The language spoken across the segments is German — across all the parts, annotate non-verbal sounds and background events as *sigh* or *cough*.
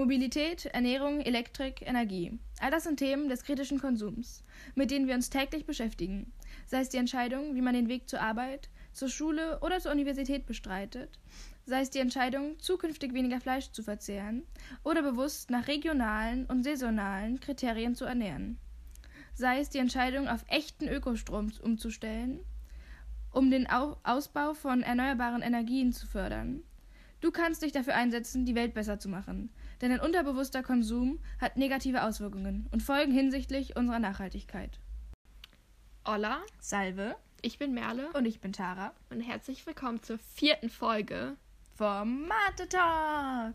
Mobilität, Ernährung, Elektrik, Energie. All das sind Themen des kritischen Konsums, mit denen wir uns täglich beschäftigen. Sei es die Entscheidung, wie man den Weg zur Arbeit, zur Schule oder zur Universität bestreitet, sei es die Entscheidung, zukünftig weniger Fleisch zu verzehren oder bewusst nach regionalen und saisonalen Kriterien zu ernähren. Sei es die Entscheidung, auf echten Ökostrom umzustellen, um den Ausbau von erneuerbaren Energien zu fördern. Du kannst dich dafür einsetzen, die Welt besser zu machen. Denn ein unterbewusster Konsum hat negative Auswirkungen und Folgen hinsichtlich unserer Nachhaltigkeit. Hola, Salve. ich bin Merle Und ich bin Tara. und herzlich willkommen zur vierten Folge. Vom Mathe Talk.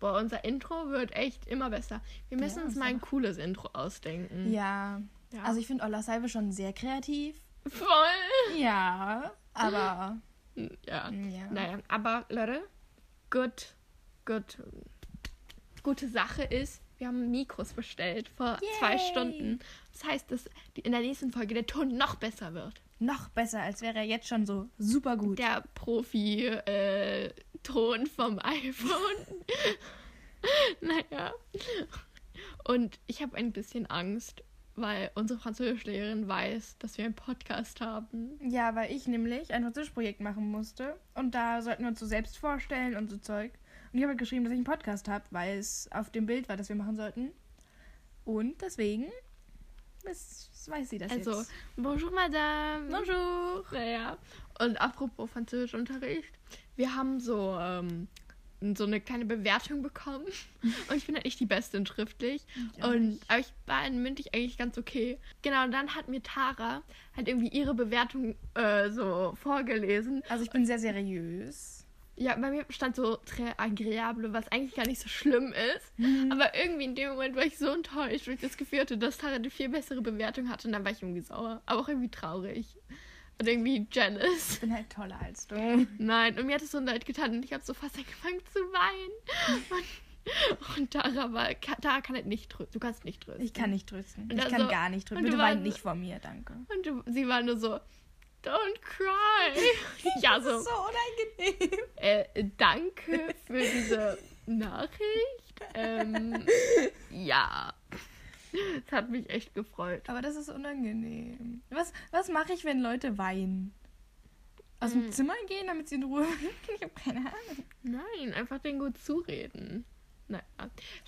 Boah, unser Intro wird echt immer besser. Wir müssen Ja, uns mal ein cooles Intro ausdenken. Ja. Ja. Also ich finde Olla Salve schon sehr kreativ. Voll. Ja. Aber. Ja. Ja. Naja, aber Leute, gut, gut, gute Sache ist, wir haben Mikros bestellt vor zwei Yay. Stunden. Das heißt, dass in der nächsten Folge der Ton noch besser wird. Noch besser, als wäre er jetzt schon so super gut. Der Profi-Ton vom *laughs* iPhone. *laughs* naja. Und ich habe ein bisschen Angst, weil unsere Französischlehrerin weiß, dass wir einen Podcast haben. Ja, weil ich nämlich ein Französischprojekt machen musste. Und da sollten wir uns so selbst vorstellen und so Zeug. Und ich habe halt geschrieben, dass ich einen Podcast habe, weil es auf dem Bild war, das wir machen sollten. Und deswegen das weiß sie das Also, jetzt. bonjour, Madame. Bonjour. Naja. Und apropos Französischunterricht, wir haben so, ähm, so eine kleine Bewertung bekommen. *laughs* Und ich bin halt nicht die Beste in schriftlich. Ja, und aber ich war in mündlich eigentlich ganz okay. Genau, und dann hat mir Tara halt irgendwie ihre Bewertung äh, so vorgelesen. Also ich bin sehr seriös. Ja, bei mir stand so très agréable, was eigentlich gar nicht so schlimm ist. Aber irgendwie in dem Moment war ich so enttäuscht, weil ich das Gefühl hatte, dass Tara eine viel bessere Bewertung hatte. Und dann war ich irgendwie sauer. Aber auch irgendwie traurig. Und irgendwie jealous. Ich bin halt toller als du. *laughs* Nein, und mir hat es so leid getan und ich habe so fast angefangen zu weinen. Und, und Tara war, Tara kann halt nicht trösten. Du kannst nicht trösten. Ich kann nicht trösten. Und Ich kann gar nicht trösten. und du Bitte wein warst- nicht vor mir, danke. Und du, sie war nur so, don't cry. *laughs* ja, so, so unangenehm. äh, danke für diese Nachricht. Ähm, ja. Es hat mich echt gefreut. Aber das ist unangenehm. Was, was mache ich, wenn Leute weinen? Aus dem Hm. Zimmer gehen, damit sie in Ruhe *laughs* Ich habe keine Ahnung. Nein, einfach den gut zureden. Naja.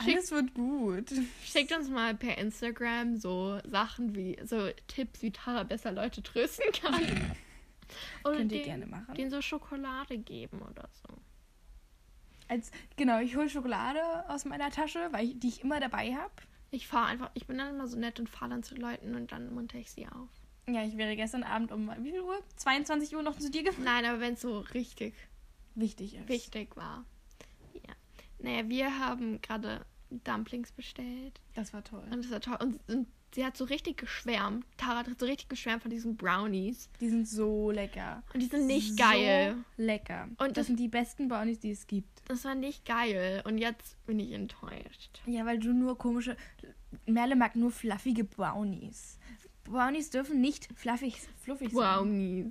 Schickt, Alles wird gut. schickt uns mal per Instagram so Sachen wie, so Tipps, wie Tara besser Leute trösten kann. *laughs* Oder Könnt ihr den- gerne machen. denen so Schokolade geben oder so. Als, genau, ich hole Schokolade aus meiner Tasche, weil ich, die ich immer dabei habe. Ich fahre einfach, ich bin dann immer so nett und fahre dann zu Leuten und dann munter ich sie auf. Ja, ich wäre gestern Abend um wie viel Uhr? 22 Uhr noch zu dir gefahren. Nein, aber wenn es so richtig Wichtig ist. wichtig war. Ja. Naja, wir haben gerade Dumplings bestellt. Das war toll. Und das war toll. Und, und sie hat so richtig geschwärmt. Tara hat so richtig geschwärmt von diesen Brownies. Die sind so lecker. Und die sind nicht so geil. lecker. Und das das- sind die besten Brownies, die es gibt. Das war nicht geil. Und jetzt bin ich enttäuscht. Ja, weil du nur komische. Merle mag nur fluffige Brownies. Brownies dürfen nicht fluffig, fluffig sein.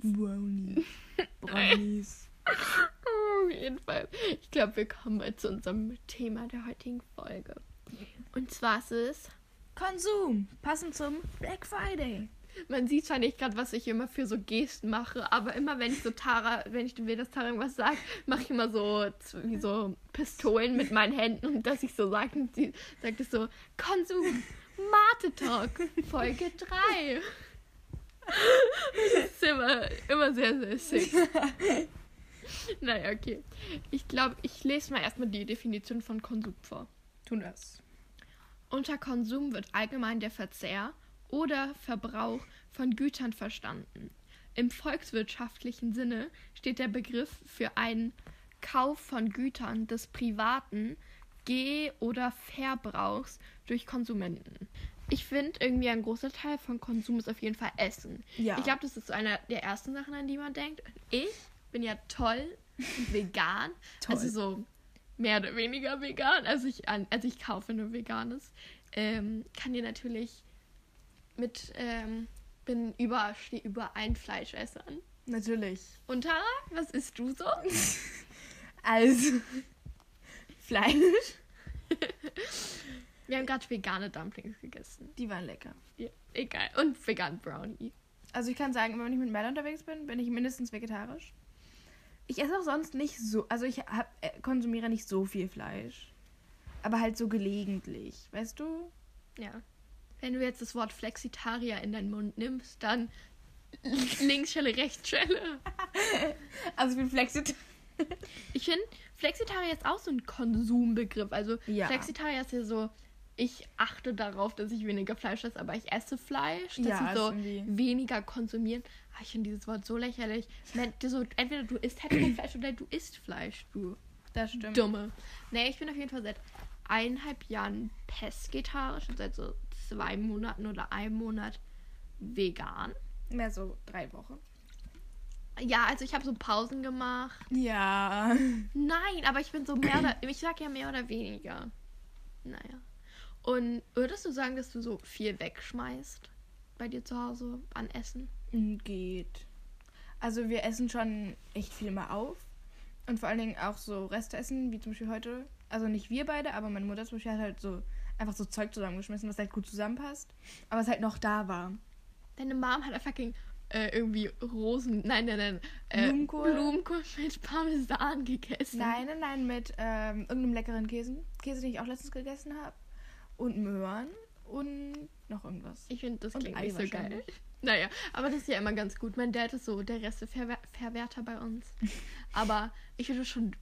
Brownies. Brownies. *laughs* Brownies. Auf jeden Fall. Ich glaube, wir kommen mal zu unserem Thema der heutigen Folge. Und zwar ist es Konsum. Passend zum Black Friday. Man sieht zwar nicht gerade, was ich immer für so Gesten mache, aber immer wenn ich so Tara, wenn ich will, dass Tara irgendwas sagt, mache ich immer so wie so Pistolen mit meinen Händen und dass ich so sage, und sie sagt es so, Konsum, Mate Talk, Folge 3. Das ist immer, immer sehr, sehr sick. *laughs* *laughs* Naja, okay. Ich glaube, ich lese mal erstmal die Definition von Konsum vor. Tun das. Unter Konsum wird allgemein der Verzehr oder Verbrauch von Gütern verstanden. Im volkswirtschaftlichen Sinne steht der Begriff für einen Kauf von Gütern des privaten Geh- oder Verbrauchs durch Konsumenten. Ich finde irgendwie ein großer Teil von Konsum ist auf jeden Fall Essen. Ja. Ich glaube, das ist so einer der ersten Sachen, an die man denkt. Ich bin ja toll vegan. *laughs* Toll. Also so mehr oder weniger vegan. Also ich, also ich kaufe nur veganes. Ähm, kann dir natürlich mit, ähm, bin über, stehe über ein Fleischessern. Natürlich. Und Tara, was isst du so? *laughs* Also. *laughs* Fleisch. Wir haben gerade vegane Dumplings gegessen. Die waren lecker. Ja, egal. Und vegan Brownie. Also ich kann sagen, wenn ich mit Mel unterwegs bin, bin ich mindestens vegetarisch. Ich esse auch sonst nicht so, also ich hab, äh, konsumiere nicht so viel Fleisch. Aber halt so gelegentlich, weißt du? Ja. Wenn du jetzt das Wort Flexitarier in deinen Mund nimmst, dann *laughs* Linksschelle, Rechtsschelle. *laughs* Also ich bin flexit. Ich finde, Flexitarier ist auch so ein Konsumbegriff. Also Ja. Flexitarier ist ja so, ich achte darauf, dass ich weniger Fleisch esse, aber ich esse Fleisch. Das Ja, ist so irgendwie- weniger konsumieren. Ah, ich finde dieses Wort so lächerlich. So, entweder du isst halt kein Fleisch oder du isst Fleisch, du Das stimmt. Dumme. Nee, ich bin auf jeden Fall seit eineinhalb Jahren pesketarisch und seit so zwei Monaten oder einem Monat vegan. Mehr so drei Wochen. Ja, also ich habe so Pausen gemacht. Ja. Nein, aber ich bin so mehr oder ich sag ja mehr oder weniger. Naja. Und würdest du sagen, dass du so viel wegschmeißt bei dir zu Hause an Essen? Geht. Also wir essen schon echt viel mal auf. Und vor allen Dingen auch so Restessen, wie zum Beispiel heute. Also nicht wir beide, aber meine Mutter zum Beispiel hat halt so einfach so Zeug zusammengeschmissen, was halt gut zusammenpasst. Aber es halt noch da war. Deine Mom hat einfach fucking äh, irgendwie Rosen, nein, nein, nein, äh, Blumenkohl? Blumenkohl mit Parmesan gegessen. Nein, nein, nein, mit ähm, irgendeinem leckeren Käse. Käse, den ich auch letztens gegessen habe. Und Möhren und noch irgendwas. Ich finde, das klingt nicht so geil. Naja, aber das ist ja immer ganz gut. Mein Dad ist so der Resteverwerter bei uns. *laughs* aber ich würde schon,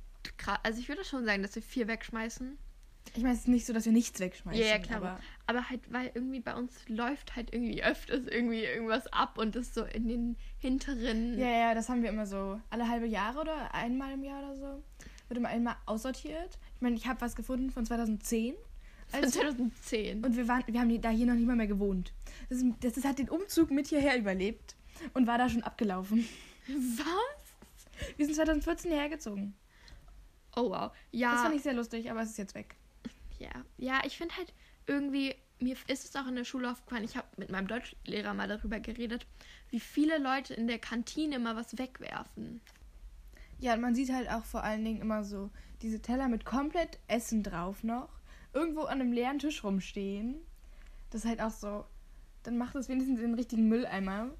also ich würde schon sagen, dass wir viel wegschmeißen. Ich meine, es ist nicht so, dass wir nichts wegschmeißen. Ja, ja, klar. Aber Aber halt, weil irgendwie bei uns läuft halt irgendwie öfters irgendwie irgendwas ab und ist so in den hinteren. ja, ja, das haben wir immer so. Alle halbe Jahre oder einmal im Jahr oder so. Wird immer einmal aussortiert. Ich meine, ich habe was gefunden von 2010. Von Als, 2010. und wir, waren, wir haben da hier noch nicht mal mehr gewohnt. Das, ist, das ist, hat den Umzug mit hierher überlebt und war da schon abgelaufen. Was? Wir sind 2014 hierher gezogen. Oh wow. Ja. Das fand ich sehr lustig, aber es ist jetzt weg. Ja, ja, ich finde halt irgendwie, mir ist es auch in der Schule aufgefallen, ich habe mit meinem Deutschlehrer mal darüber geredet, wie viele Leute in der Kantine immer was wegwerfen. Ja, und man sieht halt auch vor allen Dingen immer so diese Teller mit komplett Essen drauf noch. Irgendwo an einem leeren Tisch rumstehen. Das ist halt auch so. Dann macht es wenigstens in den richtigen Mülleimer,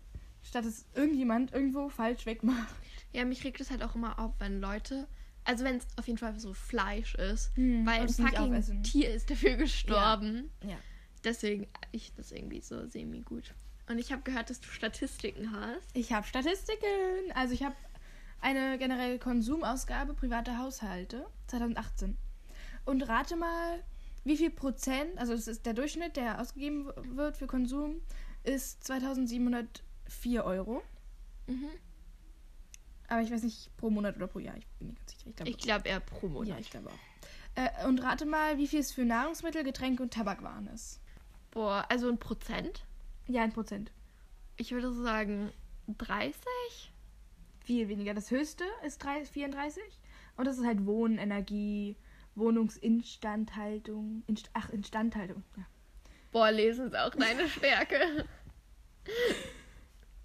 statt es irgendjemand irgendwo falsch wegmacht. Ja, mich regt es halt auch immer auf, wenn Leute, also wenn es auf jeden Fall so Fleisch ist, Hm, weil ein fucking. Tier ist dafür gestorben. Ja. Deswegen, ich das irgendwie so semi gut. Und ich habe gehört, dass du Statistiken hast. Ich habe Statistiken. Also ich habe eine generelle Konsumausgabe privater Haushalte 2018. Und rate mal, wie viel Prozent, also das ist der Durchschnitt, der ausgegeben wird für Konsum, ist 2704 Euro. Mhm. Aber ich weiß nicht, pro Monat oder pro Jahr. Ich bin nicht ganz sicher. Ich glaube, Ich glaube eher pro Monat. ja, ich glaube auch. Äh, und rate mal, wie viel es für Nahrungsmittel, Getränke und Tabakwaren ist. Boah, also ein Prozent? Ja, ein Prozent. Ich würde so sagen 30? Viel weniger. Das höchste ist 3, 34. Und das ist halt Wohnen, Energie, Wohnungsinstandhaltung. Inst Ach, Instandhaltung. Ja. Boah, lesen ist auch deine Stärke. *laughs*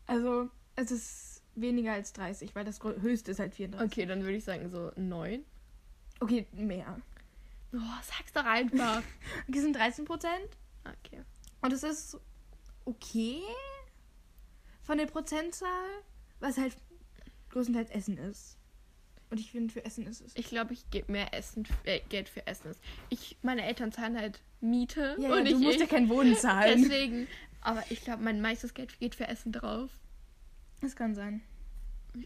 Also, es ist weniger als 30, weil das höchste ist halt 34. Okay, dann würde ich sagen so 9. Okay, mehr. Boah, sag's doch einfach. *laughs* Okay, sind 13 Prozent. Okay. Und es ist okay von der Prozentzahl, was halt größtenteils Essen ist. Und ich finde, für Essen ist es. Ich glaube, ich gebe mehr Essen, äh, Geld für Essen. Ich, meine Eltern zahlen halt Miete Ja, ja, und du ich, musst ja *laughs* kein Wohnen zahlen. Deswegen, aber ich glaube, mein meistes Geld geht für Essen drauf. Das kann sein.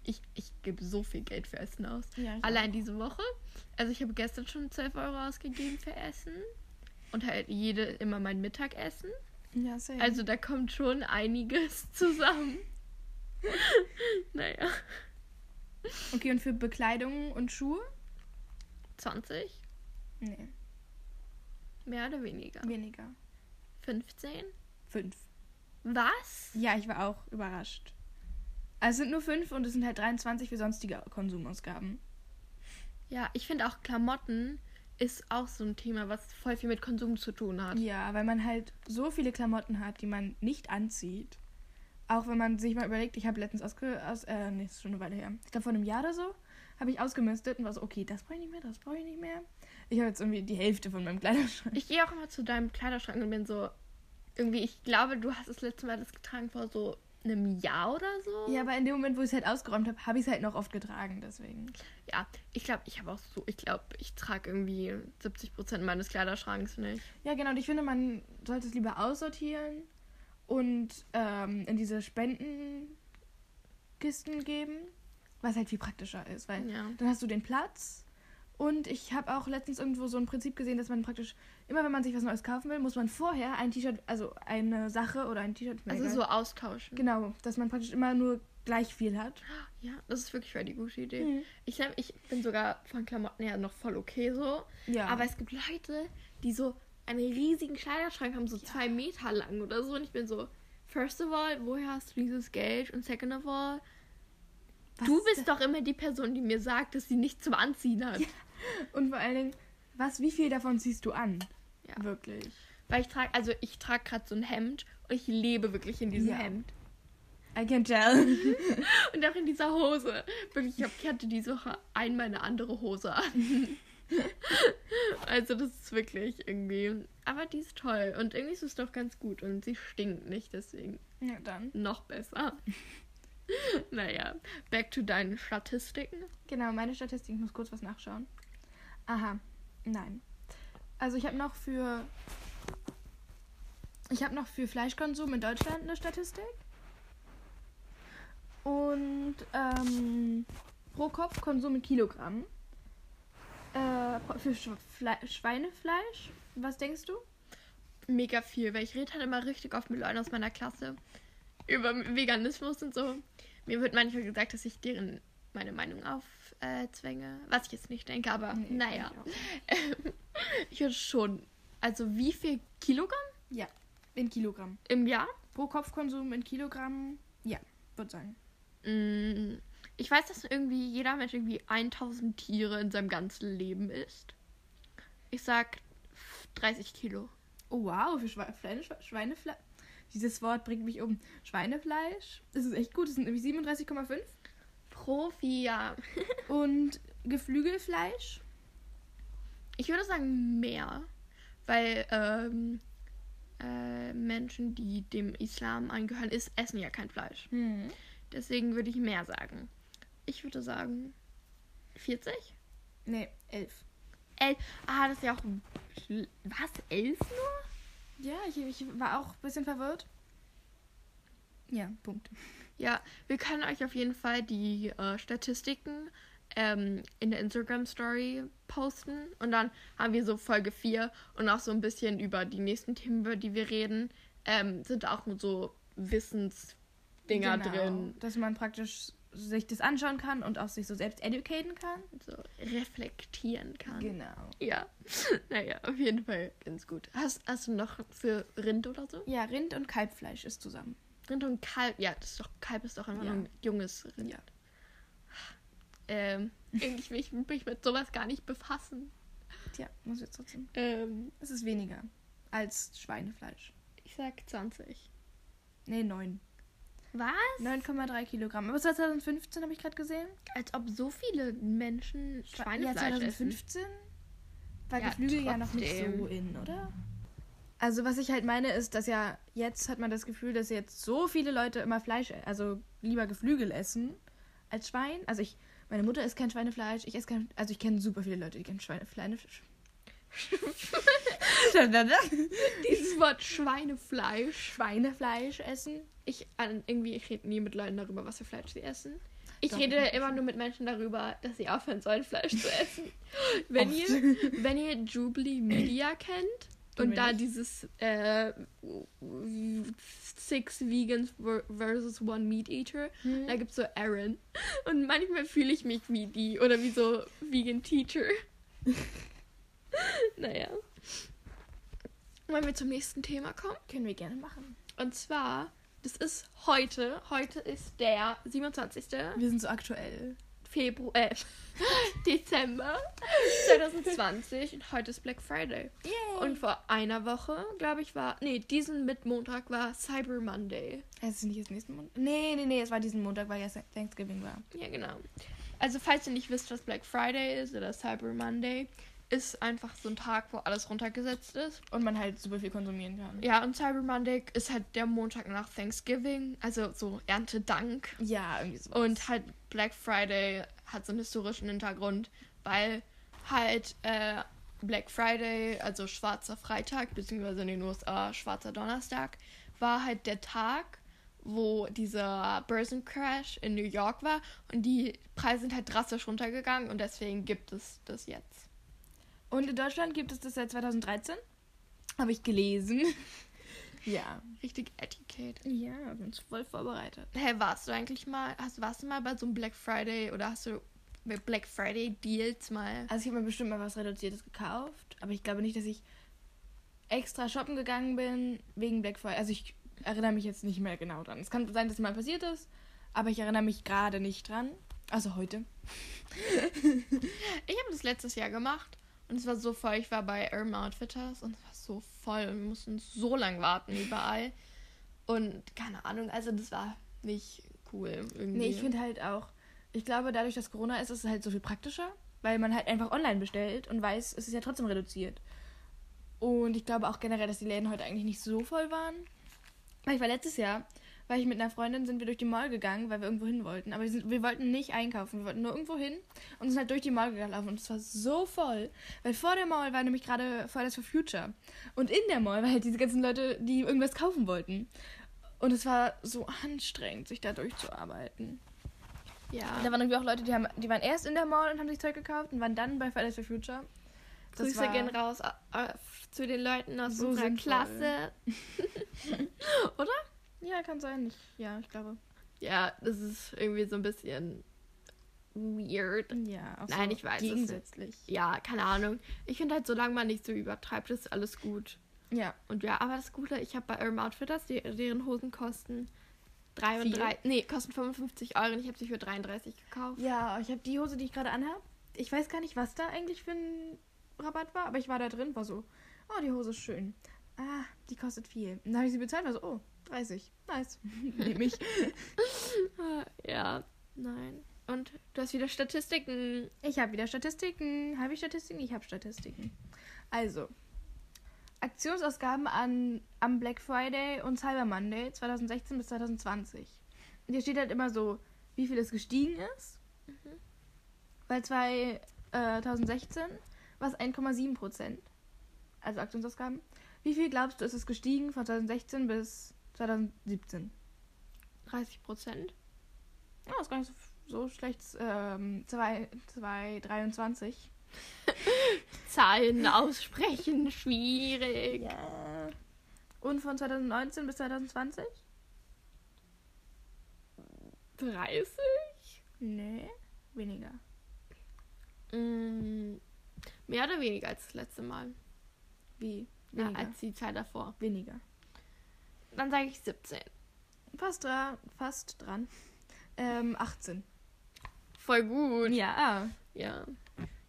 Ich, ich gebe so viel Geld für Essen aus. Ja, Allein diese Woche. Also ich habe gestern schon 12 Euro ausgegeben für Essen. Und halt jede immer mein Mittagessen. Ja, same. Also da kommt schon einiges *laughs* zusammen. *laughs* naja. Okay, und für Bekleidung und Schuhe? 20? Nee, Mehr oder weniger? weniger. 15? Fünf. Was? Ja, ich war auch überrascht. Also es sind nur fünf und es sind halt 23 für sonstige Konsumausgaben. Ja, ich finde auch Klamotten ist auch so ein Thema, was voll viel mit Konsum zu tun hat. Ja, weil man halt so viele Klamotten hat, die man nicht anzieht. Auch wenn man sich mal überlegt, ich habe letztens ausge... Aus, äh, nee, ist schon eine Weile her. Ich glaube, vor einem Jahr oder so habe ich ausgemistet und war so, okay, das brauche ich nicht mehr, das brauche ich nicht mehr. Ich habe jetzt irgendwie die Hälfte von meinem Kleiderschrank. Ich gehe auch immer zu deinem Kleiderschrank und bin so, irgendwie, ich glaube, du hast das letzte Mal das getragen vor so einem Jahr oder so. Ja, aber in dem Moment, wo ich es halt ausgeräumt habe, habe ich es halt noch oft getragen, deswegen. Ja, ich glaube, ich habe auch so, ich glaube, ich trage irgendwie 70% meines Kleiderschranks nicht. Ja, genau. Und ich finde, man sollte es lieber aussortieren und ähm, in diese Spendenkisten geben, was halt viel praktischer ist, weil Ja. dann hast du den Platz. Und ich habe auch letztens irgendwo so ein Prinzip gesehen, dass man praktisch, immer wenn man sich was Neues kaufen will, muss man vorher ein T-Shirt, also eine Sache oder ein T-Shirt. Also egal. so austauschen. Genau, dass man praktisch immer nur gleich viel hat. Ja, das ist wirklich die gute Idee. Mhm. Ich glaube, ich bin sogar von Klamotten her noch voll okay so. Ja. Aber es gibt Leute, die so einen riesigen Kleiderschrank haben, so zwei Meter lang oder so. Und ich bin so, first of all, woher hast du dieses Geld? Und second of all, Was du ist bist doch immer die Person, die mir sagt, dass sie nichts zum Anziehen hat. Und vor allen Dingen, was, wie viel davon ziehst du an? Ja. Wirklich. Weil ich trage, also ich trage gerade so ein Hemd und ich lebe wirklich in diesem Ja. Hemd. I can tell. *laughs* Und auch in dieser Hose. Wirklich, ich, hab, ich hatte diese Woche einmal eine andere Hose an. *laughs* *laughs* also das ist wirklich irgendwie. Aber die ist toll. Und irgendwie ist es doch ganz gut. Und sie stinkt nicht, deswegen ja, dann. noch besser. *laughs* naja, back to deinen Statistiken. Genau, meine Statistik, ich muss kurz was nachschauen. Aha, nein. Also ich habe noch für ich habe noch für Fleischkonsum in Deutschland eine Statistik. Und ähm, pro Kopf Konsum in Kilogramm. Äh, für Sch Fle Schweinefleisch, was denkst du? Mega viel, weil ich rede halt immer richtig oft mit Leuten aus meiner Klasse über Veganismus und so. Mir wird manchmal gesagt, dass ich deren meine Meinung aufzwänge. was ich jetzt nicht denke, aber Nee, naja. ich *laughs* Ich würde schon. Also wie viel Kilogramm Ja, in Kilogramm. im Jahr? Pro Kopfkonsum in Kilogramm, ja, würde sagen. Mm, Ich weiß, dass irgendwie jeder Mensch irgendwie 1000 Tiere in seinem ganzen Leben isst. Ich sag 30 Kilo. Oh wow, für Schwe Schweine Schweinefleisch. Dieses Wort bringt mich um. Schweinefleisch, das ist echt gut, das sind nämlich 37,5. Profi, ja. *laughs* Und Geflügelfleisch, Ich würde sagen mehr. Weil ähm, äh, Menschen, die dem Islam angehören, ist, essen ja kein Fleisch. hm. Deswegen würde ich mehr sagen. Ich würde sagen 40? nee, 11. El ah, das ist ja auch. Was? 11 nur? Ja, ich, ich war auch ein bisschen verwirrt. Ja, Punkt. Ja, wir können euch auf jeden Fall die äh, Statistiken ähm, in der Instagram-Story posten. Und dann haben wir so Folge 4 und auch so ein bisschen über die nächsten Themen, über die wir reden, ähm, sind auch so Wissensdinger Genau, drin. Dass man praktisch sich das anschauen kann und auch sich so selbst educaten kann. So reflektieren kann. Genau. Ja, *laughs* naja, auf jeden Fall ganz gut. Hast, hast du noch für Rind oder so? Ja, Rind- und Kalbfleisch ist zusammen. Rind und Kalb, ja, das ist doch, Kalb ist doch einfach Ja. nur ein junges Rind. Ja. Ähm, eigentlich will ich mich mit sowas gar nicht befassen. Tja, muss jetzt trotzdem. Ähm, Es ist weniger als Schweinefleisch. ich sag 20. Nee, 9. Was? 9,3 Kilogramm. Aber 2015 habe ich gerade gesehen. Als ob so viele Menschen ja, Schweinefleisch essen. 2015 war Ja, Geflügel ja noch nicht trotzdem. so in, oder? Also was ich halt meine ist, dass ja jetzt hat man das Gefühl, dass jetzt so viele Leute immer Fleisch, also lieber Geflügel essen als Schwein. Also ich, meine Mutter isst kein Schweinefleisch, ich esse kein, also ich kenne super viele Leute, die kein Schweinefleisch. *laughs* *laughs* Dieses Wort Schweinefleisch. Schweinefleisch essen. Ich an, irgendwie, ich rede nie mit Leuten darüber, was für Fleisch sie essen. Ich Doch, rede immer nur mit Menschen darüber, dass sie aufhören sollen, Fleisch zu *laughs* essen. wenn, Oft. ihr, wenn ihr Jubilee Media kennt und da nicht. dieses äh, Six Vegans ver- versus One Meat Eater, Hm. da gibt es so Aaron. Und manchmal fühle ich mich wie die oder wie so Vegan Teacher. *laughs* naja. Wollen wir zum nächsten Thema kommen? Können wir gerne machen. Und zwar, das ist heute. Heute ist der 27. Wir sind so aktuell. Februar, äh, *laughs* Dezember 2020 und heute ist Black Friday. Yay. Und vor einer Woche, glaube ich, war, nee, diesen Mittmontag war Cyber Monday. es ist nicht jetzt nächsten Montag. Nee, nee, nee, es war diesen Montag, weil ja Thanksgiving war. Ja, genau. Also, falls ihr nicht wisst, was Black Friday ist oder Cyber Monday, ist einfach so ein Tag, wo alles runtergesetzt ist. Und man halt super viel konsumieren kann. Ja, und Cyber Monday ist halt der Montag nach Thanksgiving, also so Erntedank. Ja, irgendwie so. Und halt Black Friday hat so einen historischen Hintergrund, weil halt äh, Black Friday, also schwarzer Freitag, beziehungsweise in den USA schwarzer Donnerstag, war halt der Tag, wo dieser Börsencrash in New York war und die Preise sind halt drastisch runtergegangen und deswegen gibt es das jetzt. Und in Deutschland gibt es das seit 2013. Habe ich gelesen. *laughs* ja. Richtig Etiquette. Ja, wir uns voll vorbereitet. Hä, hey, warst du eigentlich mal, hast, warst du mal bei so einem Black Friday oder hast du Black Friday Deals mal? Also ich habe mir bestimmt mal was Reduziertes gekauft, aber ich glaube nicht, dass ich extra shoppen gegangen bin wegen Black Friday. Also ich erinnere mich jetzt nicht mehr genau dran. Es kann sein, dass es mal passiert ist, aber ich erinnere mich gerade nicht dran. Also heute. *laughs* ich habe das letztes Jahr gemacht und es war so voll. Ich war bei Urban Outfitters und es war so voll und wir mussten so lang warten überall. Und keine Ahnung, also das war nicht cool irgendwie. Nee, ich finde halt auch, ich glaube, dadurch, dass Corona ist, ist es halt so viel praktischer, weil man halt einfach online bestellt und weiß, es ist ja trotzdem reduziert. Und ich glaube auch generell, dass die Läden heute eigentlich nicht so voll waren. Weil ich war letztes Jahr, weil ich mit einer Freundin sind wir durch die Mall gegangen, weil wir irgendwo hin wollten. Aber wir, sind, wir wollten nicht einkaufen, wir wollten nur irgendwo hin und sind halt durch die Mall gelaufen. Und es war so voll, weil vor der Mall war nämlich gerade Fridays for Future. Und in der Mall waren halt diese ganzen Leute, die irgendwas kaufen wollten. Und es war so anstrengend, sich da durchzuarbeiten. Ja. Da waren irgendwie auch Leute, die, haben, die waren erst in der Mall und haben sich Zeug gekauft und waren dann bei Fridays for Future. Das Grüße gehen raus äh, zu den Leuten aus so unserer sinnvoll. Klasse. *laughs* Oder? Ja, kann sein. Ja, ich glaube. Ja, das ist irgendwie so ein bisschen weird. Ja, auch Nein, so ich weiß gegensätzlich. Es Ja, keine Ahnung. Ich finde halt, solange man nicht so übertreibt, ist alles gut. Ja. Und ja, aber das Gute, ich habe bei Urban Outfitters, die, deren Hosen kosten 33, nee, kosten 55 Euro und ich habe sie für 33 gekauft. Ja, ich habe die Hose, die ich gerade anhabe. Ich weiß gar nicht, was da eigentlich für ein Rabatt war, aber ich war da drin, war so, oh, die Hose ist schön. Ah, die kostet viel. Und dann habe ich sie bezahlt, war so, oh, 30. Nice. *laughs* Nehme ich. *laughs* ja, nein. Und du hast wieder Statistiken. Ich habe wieder Statistiken. Habe ich Statistiken? Ich habe Statistiken. Also, Aktionsausgaben an, am Black Friday und Cyber Monday 2016 bis 2020. Und hier steht halt immer so, wie viel es gestiegen ist. Mhm. Weil 2016 war es 1,7 Prozent. Also Aktionsausgaben. Wie viel glaubst du, ist es gestiegen von 2016 bis 2017? 30 Prozent. Ja, ist gar nicht so, so schlecht. Ähm, 223. *laughs* Zahlen aussprechen, schwierig. Ja. Und von 2019 bis 2020? 30? Nee, weniger. Mm, mehr oder weniger als das letzte Mal? Wie? Weniger. Ja, als die Zeit davor. Weniger. Dann sage ich 17. Fast dran. Fast dran. Ähm, 18. Voll gut. Ja. Ja.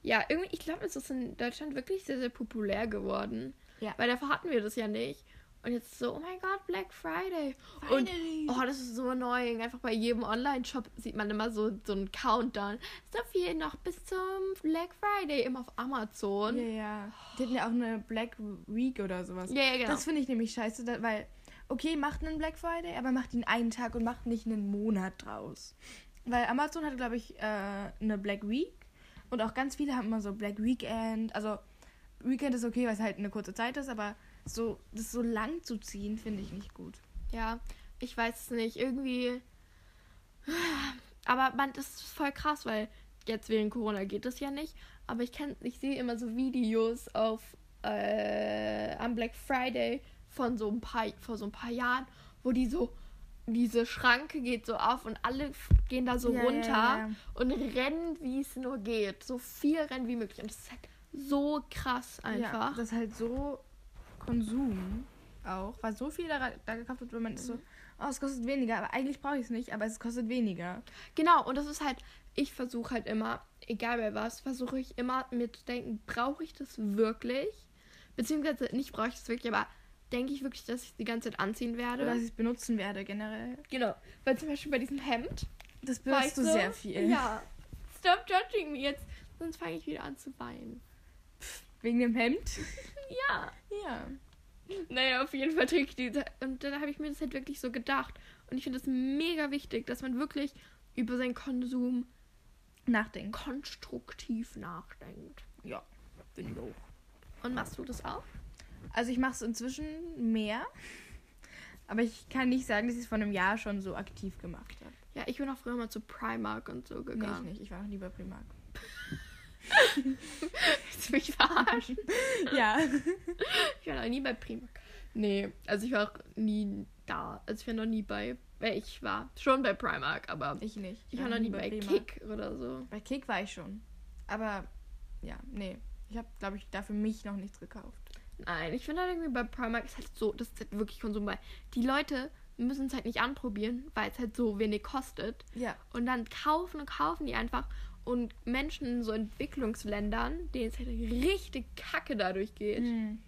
Ja, irgendwie, ich glaube, es ist in Deutschland wirklich sehr, sehr populär geworden. Ja. Weil davor hatten wir das ja nicht. Und jetzt so, oh mein Gott, Black Friday. Finally. Und oh, das ist so annoying. Einfach bei jedem Online-Shop sieht man immer so, so einen Countdown. So viel noch bis zum Black Friday, immer auf Amazon. Ja, ja. Die hatten ja auch eine Black Week oder sowas. Ja, ja, genau. Das finde ich nämlich scheiße, weil, okay, macht einen Black Friday, aber macht ihn einen Tag und macht nicht einen Monat draus. Weil Amazon hat, glaube ich, äh, eine Black Week. Und auch ganz viele haben immer so Black Weekend. Also, Weekend ist okay, weil es halt eine kurze Zeit ist, aber so, das so lang zu ziehen, finde ich nicht gut. Ja, ich weiß es nicht. Irgendwie. Aber man, das ist voll krass, weil jetzt wegen Corona geht es ja nicht. Aber ich kenn, ich sehe immer so Videos auf äh, am Black Friday von so ein paar vor so ein paar Jahren, wo die so diese Schranke geht so auf und alle gehen da so ja, runter ja, ja. und rennen, wie es nur geht. So viel rennen wie möglich. Und das ist halt so krass einfach. Das ist halt so Konsum auch, weil so viel da, da gekauft wird, wenn man mhm. ist so, oh, es kostet weniger, aber eigentlich brauche ich es nicht, aber es kostet weniger. Genau, und das ist halt, ich versuche halt immer, egal bei was, versuche ich immer mir zu denken, brauche ich das wirklich? Beziehungsweise nicht brauche ich das wirklich, aber denke ich wirklich, dass ich es die ganze Zeit anziehen werde. Oder dass ich es benutzen werde generell. Genau, weil zum Beispiel bei diesem Hemd. Das benutzt du so, sehr viel. Ja. *laughs* Stop judging me jetzt, sonst fange ich wieder an zu weinen. Wegen dem Hemd? *laughs* Ja. Ja. Naja, auf jeden Fall trinke ich diese. Und dann habe ich mir das halt wirklich so gedacht. Und ich finde es mega wichtig, dass man wirklich über seinen Konsum Nachdenken. konstruktiv nachdenkt. Ja, finde ich auch. Und machst du das auch? Also ich mache es inzwischen mehr. Aber ich kann nicht sagen, dass ich es vor einem Jahr schon so aktiv gemacht habe. Ja, ich bin auch früher mal zu Primark und so Nee, ich gegangen. nicht. Ich war noch nie bei Primark. *laughs* Willst du mich verarschen? ja. Ich war noch nie bei Primark. Nee, also ich war auch nie da. Also ich war noch nie bei. Äh, ich war schon bei Primark, aber Ich nicht. ich war noch nie bei Kick oder so. Bei Kick war ich schon. Aber ja, nee. Ich habe, glaube ich, da für mich noch nichts gekauft. Nein, ich finde halt irgendwie bei Primark ist halt so, das ist halt wirklich Konsum, weil die Leute müssen es halt nicht anprobieren, weil es halt so wenig kostet. Ja. Und dann kaufen und kaufen die einfach. Und Menschen in so Entwicklungsländern, denen es halt richtig kacke dadurch geht, Hm.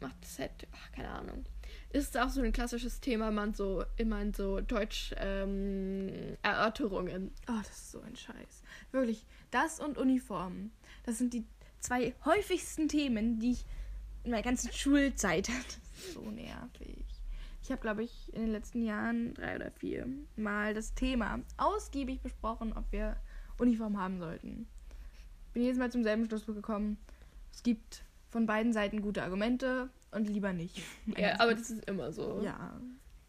macht das halt, ach, keine Ahnung. Ist auch so ein klassisches Thema, man so immer in so Deutsch ähm, Erörterungen. Oh, das ist so ein Scheiß. Wirklich, das und Uniformen. Das sind die zwei häufigsten Themen, die ich in meiner ganzen Schulzeit. *laughs* Das ist so nervig. Ich habe, glaube ich, in den letzten Jahren drei oder vier Mal das Thema ausgiebig besprochen, ob wir Uniform haben sollten. Bin jedes Mal zum selben Schluss gekommen. Es gibt von beiden Seiten gute Argumente und lieber nicht. Ja, aber das ist immer so. ja.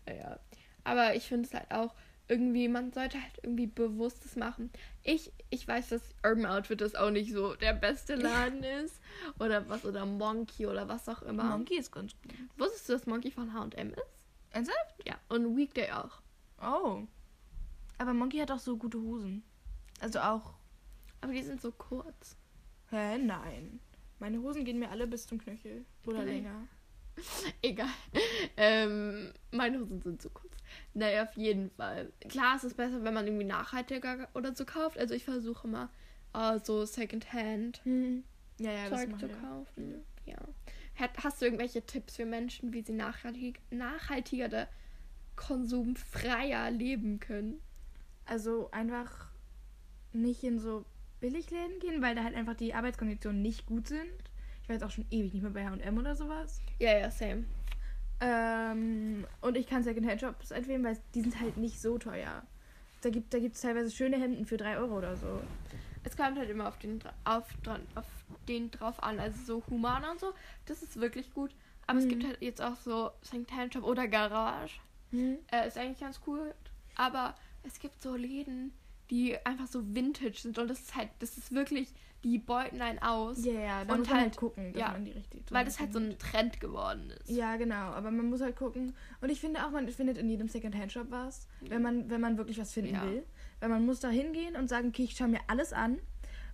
Ja, ja. Aber ich finde es halt auch irgendwie, man sollte halt irgendwie Bewusstes machen. Ich, ich weiß, dass Urban Outfitters auch nicht so der beste Laden ist. Oder was, oder Monkey oder was auch immer. Monkey ist ganz gut. Wusstest du, dass Monkey von H&M ist? Ernsthaft? Ja. Und Weekday auch. Oh. Aber Monkey hat auch so gute Hosen. Also auch. Aber die sind so kurz. Hä? Nein. Meine Hosen gehen mir alle bis zum Knöchel. Oder Nein. länger. *laughs* Egal. Ähm, meine Hosen sind zu kurz. Naja, auf jeden Fall. Klar, es ist besser, wenn man irgendwie nachhaltiger oder so kauft. Also ich versuche mal äh, so Secondhand Hm. Ja, ja, Zeug zu kaufen. Ja. Hat, hast du irgendwelche Tipps für Menschen, wie sie nachhaltig, nachhaltiger oder konsumfreier leben können? Also einfach nicht in so Billigläden gehen, weil da halt einfach die Arbeitskonditionen nicht gut sind. Ich war jetzt auch schon ewig nicht mehr bei H&M oder sowas. Ja, ja, same. Ähm, und ich kann Secondhand-Shops empfehlen, weil die sind halt nicht so teuer. Da gibt es da gibt's teilweise schöne Hemden für 3 Euro oder so. Es kommt halt immer auf den, auf, dran, auf den drauf an. Also so Humana und so, das ist wirklich gut. Aber es Mhm. gibt halt jetzt auch so Secondhand Shop oder Garage. Äh, ist eigentlich ganz cool. Aber es gibt so Läden, die einfach so vintage sind. Und das ist halt, das ist wirklich, die beuten einen aus. Ja, ja, da Und muss halt halt- gucken, dass ja, man die richtig Weil das halt so ein Trend geworden ist. Ja, genau, aber man muss halt gucken. Und ich finde auch, man findet in jedem Secondhand-Shop was, wenn man, wenn man wirklich was finden Ja. will. Weil man muss da hingehen und sagen, okay, ich schaue mir alles an.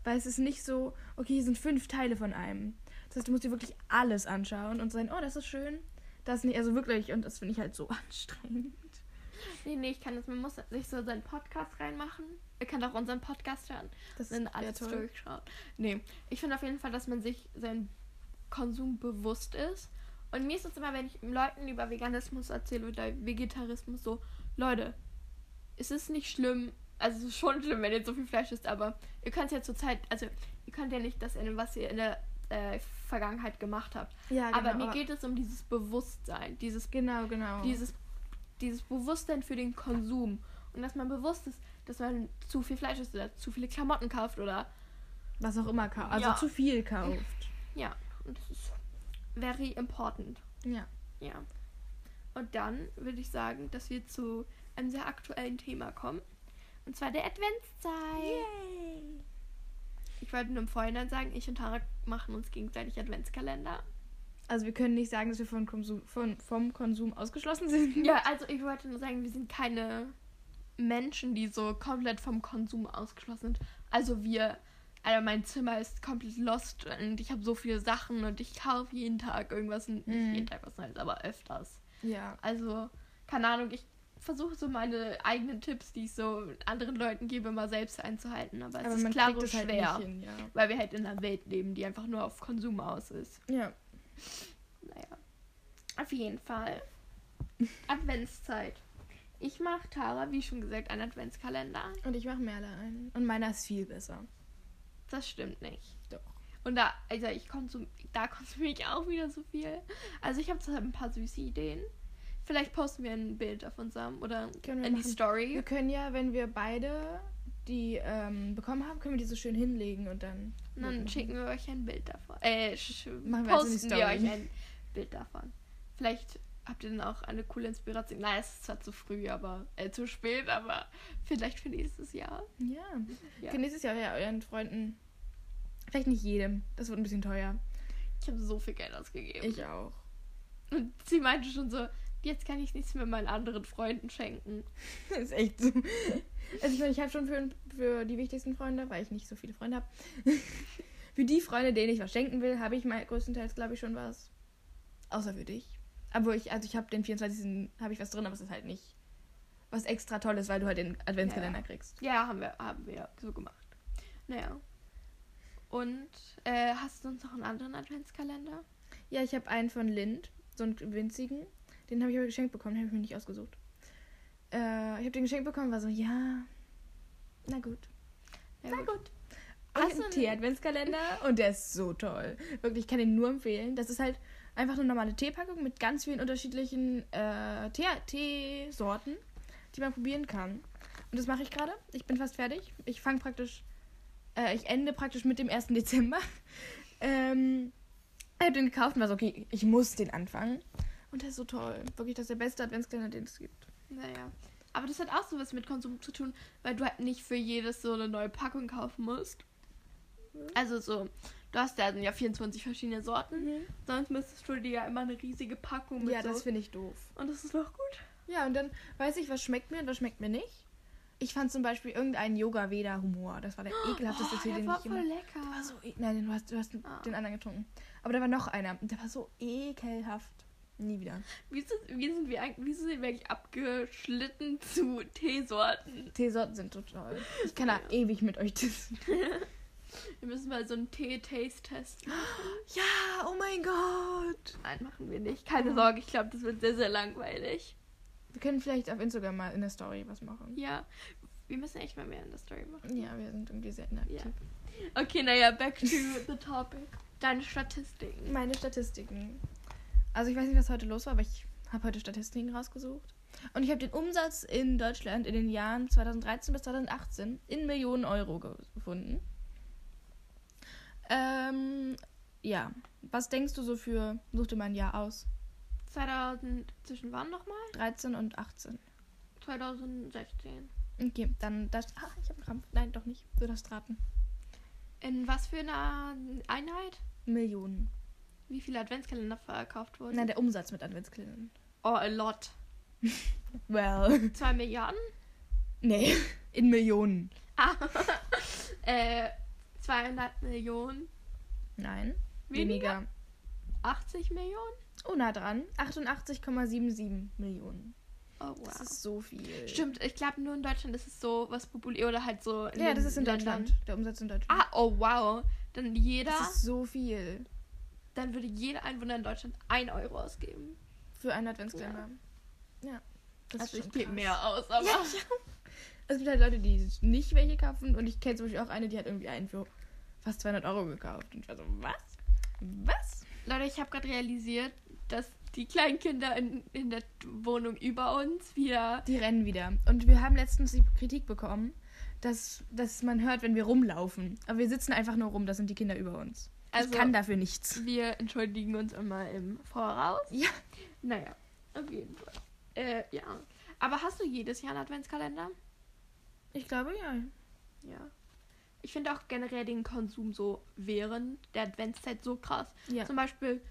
Weil es ist nicht so, okay, hier sind fünf Teile von einem. Das heißt, du musst dir wirklich alles anschauen und sagen, oh, das ist schön. Das nicht, also wirklich, und das finde ich halt so *laughs* anstrengend. Nee, nee, ich kann das, man muss sich so seinen Podcast reinmachen. Ihr könnt auch unseren Podcast hören. Das wär alles toll. durchschaut. Nee, ich finde auf jeden Fall, dass man sich seinen Konsum bewusst ist. Und mir ist es immer, wenn ich Leuten über Veganismus erzähle oder Vegetarismus, so, Leute, es ist nicht schlimm, also es ist schon schlimm, wenn ihr so viel Fleisch isst, aber ihr könnt ja zur Zeit, also ihr könnt ja nicht das ändern, was ihr in der äh, Vergangenheit gemacht habt. Ja, genau. aber mir geht es um dieses Bewusstsein, dieses Genau, genau. dieses, dieses Bewusstsein für den Konsum. Und dass man bewusst ist, dass man zu viel Fleisch isst oder zu viele Klamotten kauft oder was auch immer kauft. Also Ja. zu viel kauft. ja. Und das ist very important. Ja. Ja. Und dann würde ich sagen, dass wir zu einem sehr aktuellen Thema kommen. Und zwar der Adventszeit. Yay. Ich wollte nur im Vorhinein sagen, ich und Tara machen uns gegenseitig Adventskalender. Also wir können nicht sagen, dass wir von Konsum, von, vom Konsum ausgeschlossen sind. Ja, *laughs* also ich wollte nur sagen, wir sind keine Menschen, die so komplett vom Konsum ausgeschlossen sind. Also wir, also mein Zimmer ist komplett lost und ich habe so viele Sachen und ich kaufe jeden Tag irgendwas, nicht Mhm. jeden Tag was Neues, aber öfters. Ja. Also, keine Ahnung, ich versuche so meine eigenen Tipps, die ich so anderen Leuten gebe, mal selbst einzuhalten, aber es Aber ist klar es halt schwer, nicht hin, ja. weil wir halt in einer Welt leben, die einfach nur auf Konsum aus ist. Ja. Naja. Auf jeden Fall. *laughs* Adventszeit. Ich mache Tara, wie schon gesagt, einen Adventskalender. Und ich mache Merle ein. Und meiner ist viel besser. Das stimmt nicht. Doch. Und da, also ich konsum, da konsumiere ich auch wieder so viel. Also ich habe so ein paar süße Ideen. Vielleicht posten wir ein Bild auf unserem oder Können wir in die machen. Story. Wir können ja, wenn wir beide die ähm, bekommen haben, können wir die so schön hinlegen und dann. Und dann schicken wir euch ein Bild davon. Äh, Machen wir also posten die wir euch ein Bild davon. Vielleicht habt ihr dann auch eine coole Inspiration. Nein, es ist zwar zu früh, aber äh, zu spät, aber vielleicht für nächstes Jahr. Ja. Ja. Könnt nächstes Jahr ja euren Freunden. Vielleicht nicht jedem. Das wird ein bisschen teuer. Ich habe so viel Geld ausgegeben. Ich auch. Und sie meinte schon so, jetzt kann ich nichts mehr meinen anderen Freunden schenken. Das *laughs* ist echt so. Also ich meine, ich habe schon für, für die wichtigsten Freunde, weil ich nicht so viele Freunde habe. *laughs* für die Freunde, denen ich was schenken will, habe ich mal größtenteils, glaube ich, schon was. Außer für dich. Aber ich, also ich habe den 24. habe ich was drin, aber es ist halt nicht was extra Tolles, weil du halt den Adventskalender kriegst. Ja, haben wir, haben wir so gemacht. Naja. Und äh, hast du uns noch einen anderen Adventskalender? Ja, ich habe einen von Lind, so einen winzigen. Den habe ich aber geschenkt bekommen, den habe ich mir nicht ausgesucht. Äh, ich habe den geschenkt bekommen, war so, ja, na gut. Ja, Na gut. gut. Hast du ein einen- Tee-Adventskalender und der ist so toll. Wirklich, ich kann den nur empfehlen. Das ist halt einfach eine normale Teepackung mit ganz vielen unterschiedlichen äh, Tee- Teesorten, die man probieren kann. Und das mache ich gerade. Ich bin fast fertig. Ich fange praktisch, äh, ich ende praktisch mit dem 1. *laughs* Dezember. ähm, ich habe den gekauft und war so, okay, ich muss den anfangen. Und der ist so toll. Wirklich, das ist der beste Adventskalender, den es gibt. Naja. Aber das hat auch so was mit Konsum zu tun, weil du halt nicht für jedes so eine neue Packung kaufen musst. Also so, du hast ja, ja 24 verschiedene Sorten. Sonst müsstest du dir ja immer eine riesige Packung mit Ja, so. das finde ich doof. Und das ist doch gut. Ja, und dann weiß ich, was schmeckt mir und was schmeckt mir nicht. Ich fand zum Beispiel irgendeinen Yoga-Veda-Humor. Das war der ekelhafteste oh, Tee, der den war ich voll immer... lecker. Der war so e Nein, du hast, du hast Ah. den anderen getrunken. Aber da war noch einer. und Der war so ekelhaft. Nie wieder. Wie sind, wie sind wir eigentlich, wie sind wir eigentlich abgeschlitten zu Teesorten? Teesorten sind so toll. Ich kann da ewig mit euch *laughs* testen. *laughs* Wir müssen mal so einen Tee-Taste-Test machen. *gasps* Ja, oh mein Gott. Nein, machen wir nicht. Keine Sorge, ich glaube, das wird sehr, sehr langweilig. Wir können vielleicht auf Instagram mal in der Story was machen. Ja, wir müssen echt mal mehr in der Story machen. Ja, wir sind irgendwie sehr inaktiv. Ja. Okay, naja, back to the topic. Deine Statistiken. Meine Statistiken. Also ich weiß nicht, was heute los war, aber ich habe heute Statistiken rausgesucht. Und ich habe den Umsatz in Deutschland in den Jahren 2013 bis 2018 in Millionen Euro ge- gefunden. Ähm, ja. Was denkst du so für, such dir mal ein Jahr aus? 2000, zwischen wann nochmal? 13 und 18. 2016. Okay, dann das. Ah, ich habe einen Krampf. Nein, doch nicht. Du darfst raten. In was für einer Einheit? Millionen. Wie viele Adventskalender verkauft wurden? Nein, der Umsatz mit Adventskalendern. oh, a lot. *laughs* Well. Zwei Milliarden? Nee, in Millionen. Ah, *laughs* äh, 200 Millionen. Nein. Weniger? Weniger. 80 Millionen? Oh, nah dran. 88,77 Millionen. Oh, Das wow. ist so viel. Stimmt, ich glaube nur in Deutschland ist es so was populär oder halt so Ja, das ist in Ländern. Deutschland. Der Umsatz in Deutschland. Ah, oh wow. Dann jeder, Das ist so viel dann würde jeder Einwohner in Deutschland 1 Euro ausgeben. für einen Adventskalender. Ja. Das also ist ich gebe mehr aus, aber Ja, ja. Es gibt halt Leute, die nicht welche kaufen. Und ich kenne zum Beispiel auch eine, die hat irgendwie einen für fast 200 Euro gekauft. Und ich war so, was? Was? Leute, ich habe gerade realisiert, dass die kleinen Kinder in, in der Wohnung über uns wieder Die rennen wieder. Und wir haben letztens die Kritik bekommen, dass, dass man hört, wenn wir rumlaufen. Aber wir sitzen einfach nur rum, das sind die Kinder über uns. Also- ich kann dafür nichts. wir entschuldigen uns immer im Voraus. Ja. Naja, auf jeden Fall. Äh, ja. Aber hast du jedes Jahr einen Adventskalender? Ich glaube, ja. Ja. Ich finde auch generell den Konsum so während der Adventszeit so krass. Ja. Zum Beispiel,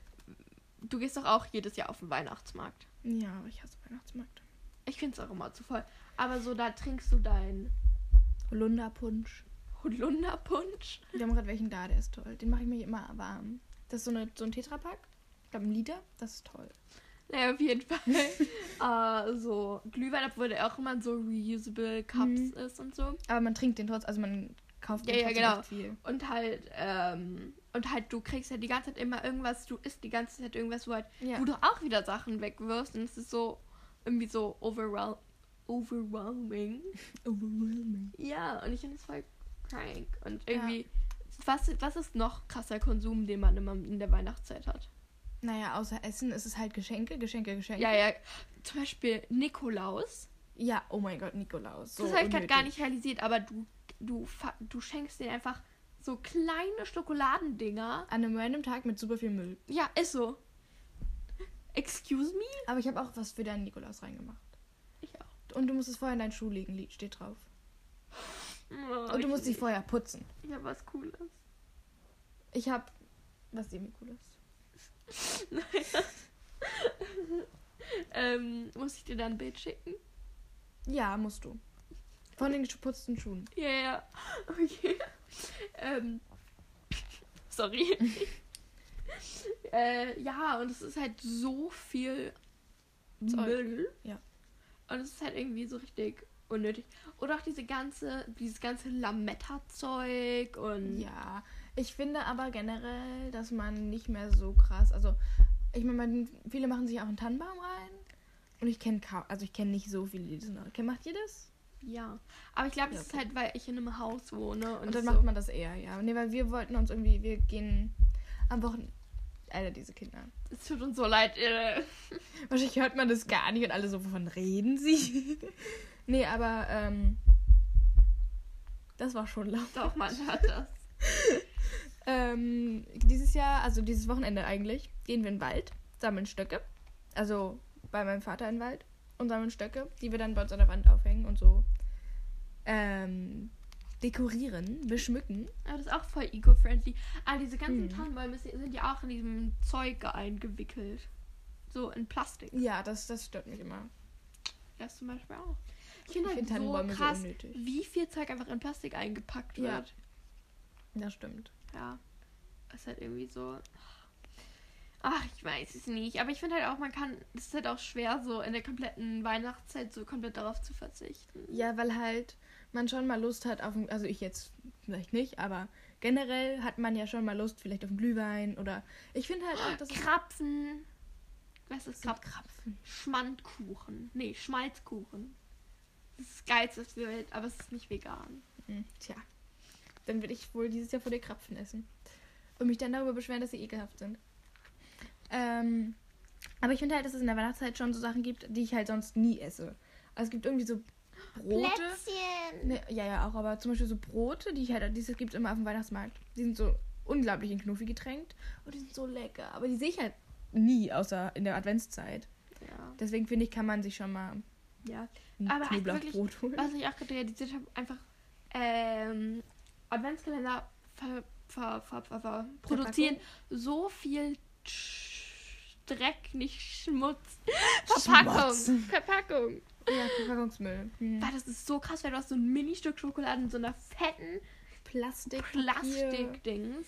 du gehst doch auch jedes Jahr auf den Weihnachtsmarkt. Ja, aber ich hasse Weihnachtsmarkt. Ich finde es auch immer zu voll. Aber so, da trinkst du deinen Holunderpunsch. Holunderpunsch. Wir haben gerade welchen da, der ist toll. Den mache ich mir immer warm. Das ist so, eine, so ein Tetrapack. Ich glaube, ein Liter. Das ist toll. Naja, auf jeden Fall. *laughs* äh, so Glühwein, obwohl der auch immer so reusable Cups Mhm. ist und so. Aber man trinkt den trotzdem, also man kauft den Ja, ja, trotzdem genau. echt viel. Und halt, ähm, und halt, du kriegst ja die ganze Zeit immer irgendwas, du isst die ganze Zeit irgendwas, wo, halt, Ja. du auch wieder Sachen wegwirfst. Und es ist so irgendwie so overwhel overwhelming. *laughs* Overwhelming. Ja, und ich finde es voll crank. Und irgendwie Was, was ist noch krasser Konsum, den man immer in der Weihnachtszeit hat? Naja, außer Essen ist es halt Geschenke, Geschenke, Geschenke. Ja, ja. Zum Beispiel Nikolaus. Ja, oh mein Gott, Nikolaus. So das habe ich gerade gar nicht realisiert, aber du, du, du schenkst dir einfach so kleine Schokoladendinger. An einem random Tag mit super viel Müll. Ja, ist so. Excuse me? Aber ich habe auch was für deinen Nikolaus reingemacht. Ich auch. Und du musst es vorher in deinen Schuh legen, steht drauf. Oh, Und du musst sie vorher putzen. Ich habe was Cooles. Ich habe was semi cooles. Ähm, muss ich dir dann ein Bild schicken? Ja, musst du. Von den geputzten Schuhen. Ja, ja. Okay. ähm, sorry. äh, ja, und es ist halt so viel Zeug. Müll. Ja. Und es ist halt irgendwie so richtig unnötig. Oder auch diese ganze, dieses ganze Lametta-Zeug und Ja, ich finde aber generell, dass man nicht mehr so krass, also ich meine, viele machen sich auch einen Tannenbaum rein. Und ich kenne kaum, also ich kenne nicht so viele, die das. Kennt- Macht ihr das? ja. Aber ich glaube, Ja, das ist okay. halt, weil ich in einem Haus wohne. Und, Und dann so, macht man das eher, ja. Nee, weil wir wollten uns irgendwie, wir gehen am Wochenende. Alter, diese Kinder. Es tut uns so leid. Äh, Wahrscheinlich hört man das gar nicht und alle so, wovon reden sie? *laughs* nee, aber ähm, das war schon laut. doch, man hat das. *laughs* Ähm, dieses Jahr, also dieses Wochenende eigentlich, gehen wir in den Wald, sammeln Stöcke. Also bei meinem Vater in den Wald und sammeln Stöcke, die wir dann bei uns an der Wand aufhängen und so ähm, dekorieren, beschmücken. Aber das ist auch voll eco-friendly. Ah, diese ganzen Mhm. Tannenbäume sind ja auch in diesem Zeug eingewickelt. So in Plastik. Ja, das, das stört mich immer. Das zum Beispiel auch. Ich finde halt find so Tannenbäume so krass, unnötig. wie viel Zeug einfach in Plastik eingepackt Ja. wird. Das stimmt. Ja. Das ist halt irgendwie so. Ach, ich weiß es nicht. Aber ich finde halt auch, man kann. Es ist halt auch schwer, so in der kompletten Weihnachtszeit so komplett darauf zu verzichten. Ja, weil halt man schon mal Lust hat auf, also ich jetzt vielleicht nicht, aber generell hat man ja schon mal Lust vielleicht auf einen Glühwein oder ich finde halt auch, dass Krapfen. Was ist Krap Krapfen? Krapfen. Schmandkuchen. Nee, Schmalzkuchen. Das ist das Geilste auf der Welt, aber es ist nicht vegan. Hm, Tja, dann will ich wohl dieses Jahr vor dir Krapfen essen und mich dann darüber beschweren, dass sie ekelhaft sind. Ähm, aber ich finde halt, dass es in der Weihnachtszeit schon so Sachen gibt, die ich halt sonst nie esse. Also es gibt irgendwie so Brote. Plätzchen! Ne, ja, ja, auch, aber zum Beispiel so Brote, die ich halt, diese gibt es immer auf dem Weihnachtsmarkt. Die sind so unglaublich in Knuffi getränkt und die sind so lecker. Aber die sehe ich halt nie, außer in der Adventszeit. Ja. Deswegen finde ich, kann man sich schon mal ja. ein Aber halt Knoblauchbrot holen. Was ich auch gerade realisiert habe, einfach ähm, Adventskalender ver, ver, ver, ver, produzieren so viel Dreck, nicht Schmutz. *laughs* Verpackung. Schmutz. Verpackung. Ja, Verpackungsmüll. Hm. Weil das ist so krass, weil du hast so ein Mini-Stück Schokolade in so einer fetten Plastik. Plastik-Dings.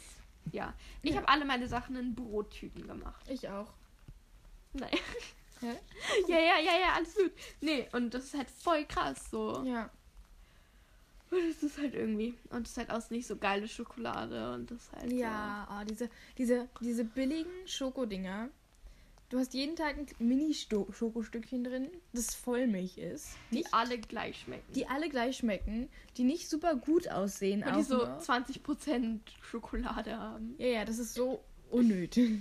Ja. Ich Ja. habe alle meine Sachen in Brottüten gemacht. Ich auch. Nein. Hä? *laughs* Ja, ja, ja, ja, alles gut. Nee, und das ist halt voll krass so. Ja. Und es ist halt irgendwie. Und es ist halt auch nicht so geile Schokolade und das ist halt. Ja, oh, diese, diese, diese billigen Schokodinger. Du hast jeden Tag ein Mini-Schokostückchen drin, das Vollmilch ist. So, die alle gleich schmecken. Die alle gleich schmecken, die nicht super gut aussehen. und die so noch. 20% Schokolade haben. Ja, ja, das ist so unnötig.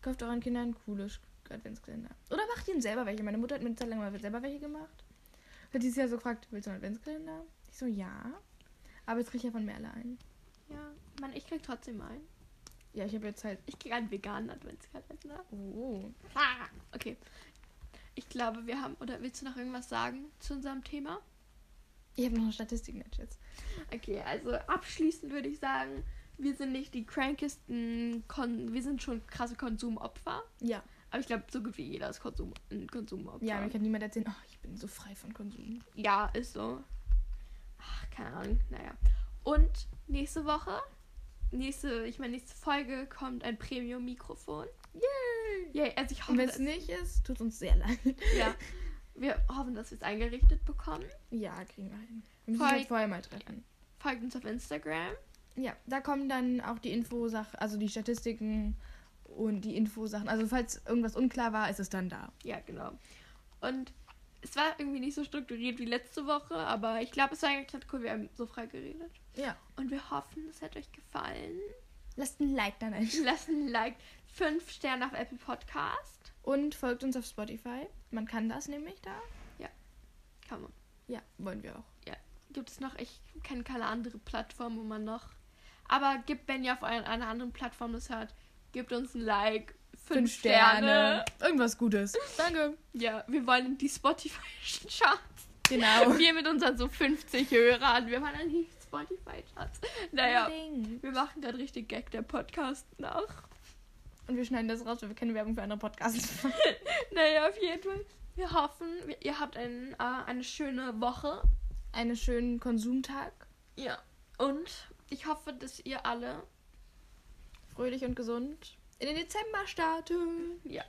Kauft euren Kindern coole Adventskalender. Oder macht ihnen selber welche. Meine Mutter hat mir eine Zeit lang mal selber welche gemacht. Hat dieses Jahr so gefragt, willst du einen Adventskalender? Ich so, ja. Aber jetzt krieg ich ja von Merle einen. Ja, Mann, ich krieg trotzdem einen. Ja, ich habe jetzt halt. Ich krieg einen veganen Adventskalender. Oh. Ah, okay. Ich glaube, wir haben. Oder willst du noch irgendwas sagen zu unserem Thema? Ich habe noch eine Statistik nicht jetzt. Okay, also abschließend würde ich sagen, wir sind nicht die crankesten. Kon wir sind schon krasse Konsumopfer. Ja. Aber ich glaube, so gut wie jeder ist Konsum ein Konsumopfer. Ja, mir kann niemand erzählen, oh, ich bin so frei von Konsum. Ja, ist so. Ach, keine Ahnung. Naja. Und nächste Woche, nächste, ich meine, nächste Folge kommt ein Premium-Mikrofon. Yay! Yay, also ich hoffe, wenn es nicht ist, tut uns sehr leid. ja, wir hoffen, dass wir es eingerichtet bekommen. Ja, kriegen wir hin. Wir müssen uns vorher mal treffen. Folgt uns auf Instagram. Ja, da kommen dann auch die Infosachen, also die Statistiken und die Infosachen. Also falls irgendwas unklar war, ist es dann da. Ja, genau. Und es war irgendwie nicht so strukturiert wie letzte Woche, aber ich glaube, es war eigentlich ganz cool. Wir haben so frei geredet. Ja. Und wir hoffen, es hat euch gefallen. Lasst ein Like dann ein. *laughs* Lasst ein Like, 5 Sterne auf Apple Podcast. Und folgt uns auf Spotify. Man kann das nämlich da. Kann man. Ja, wollen wir auch. Gibt es noch? Ich kenne keine andere Plattform, wo man noch. Aber gibt, wenn ihr auf ein- einer anderen Plattform das hört, gebt uns ein Like. 5 Sterne. Irgendwas Gutes. Danke. *laughs* Ja, wir wollen die Spotify-Charts. Genau. Wir mit unseren so 50 Hörern. Wir waren an die Spotify-Charts. Naja, Unbedingt. wir machen gerade richtig Gag der Podcast nach. Und wir schneiden das raus, weil wir keine Werbung für andere Podcasts *laughs* machen. Naja, auf jeden Fall. Wir hoffen, ihr habt ein, äh, eine schöne Woche. Einen schönen Konsumtag. Ja. Und ich hoffe, dass ihr alle Fröhlich und gesund. In den Dezember starten. Ja.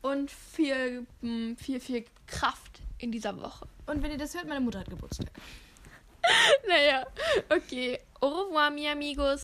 Und viel, mm, viel, viel Kraft in dieser Woche. Und wenn ihr das hört, meine Mutter hat Geburtstag. *laughs* Naja, okay. Au revoir, mi amigos.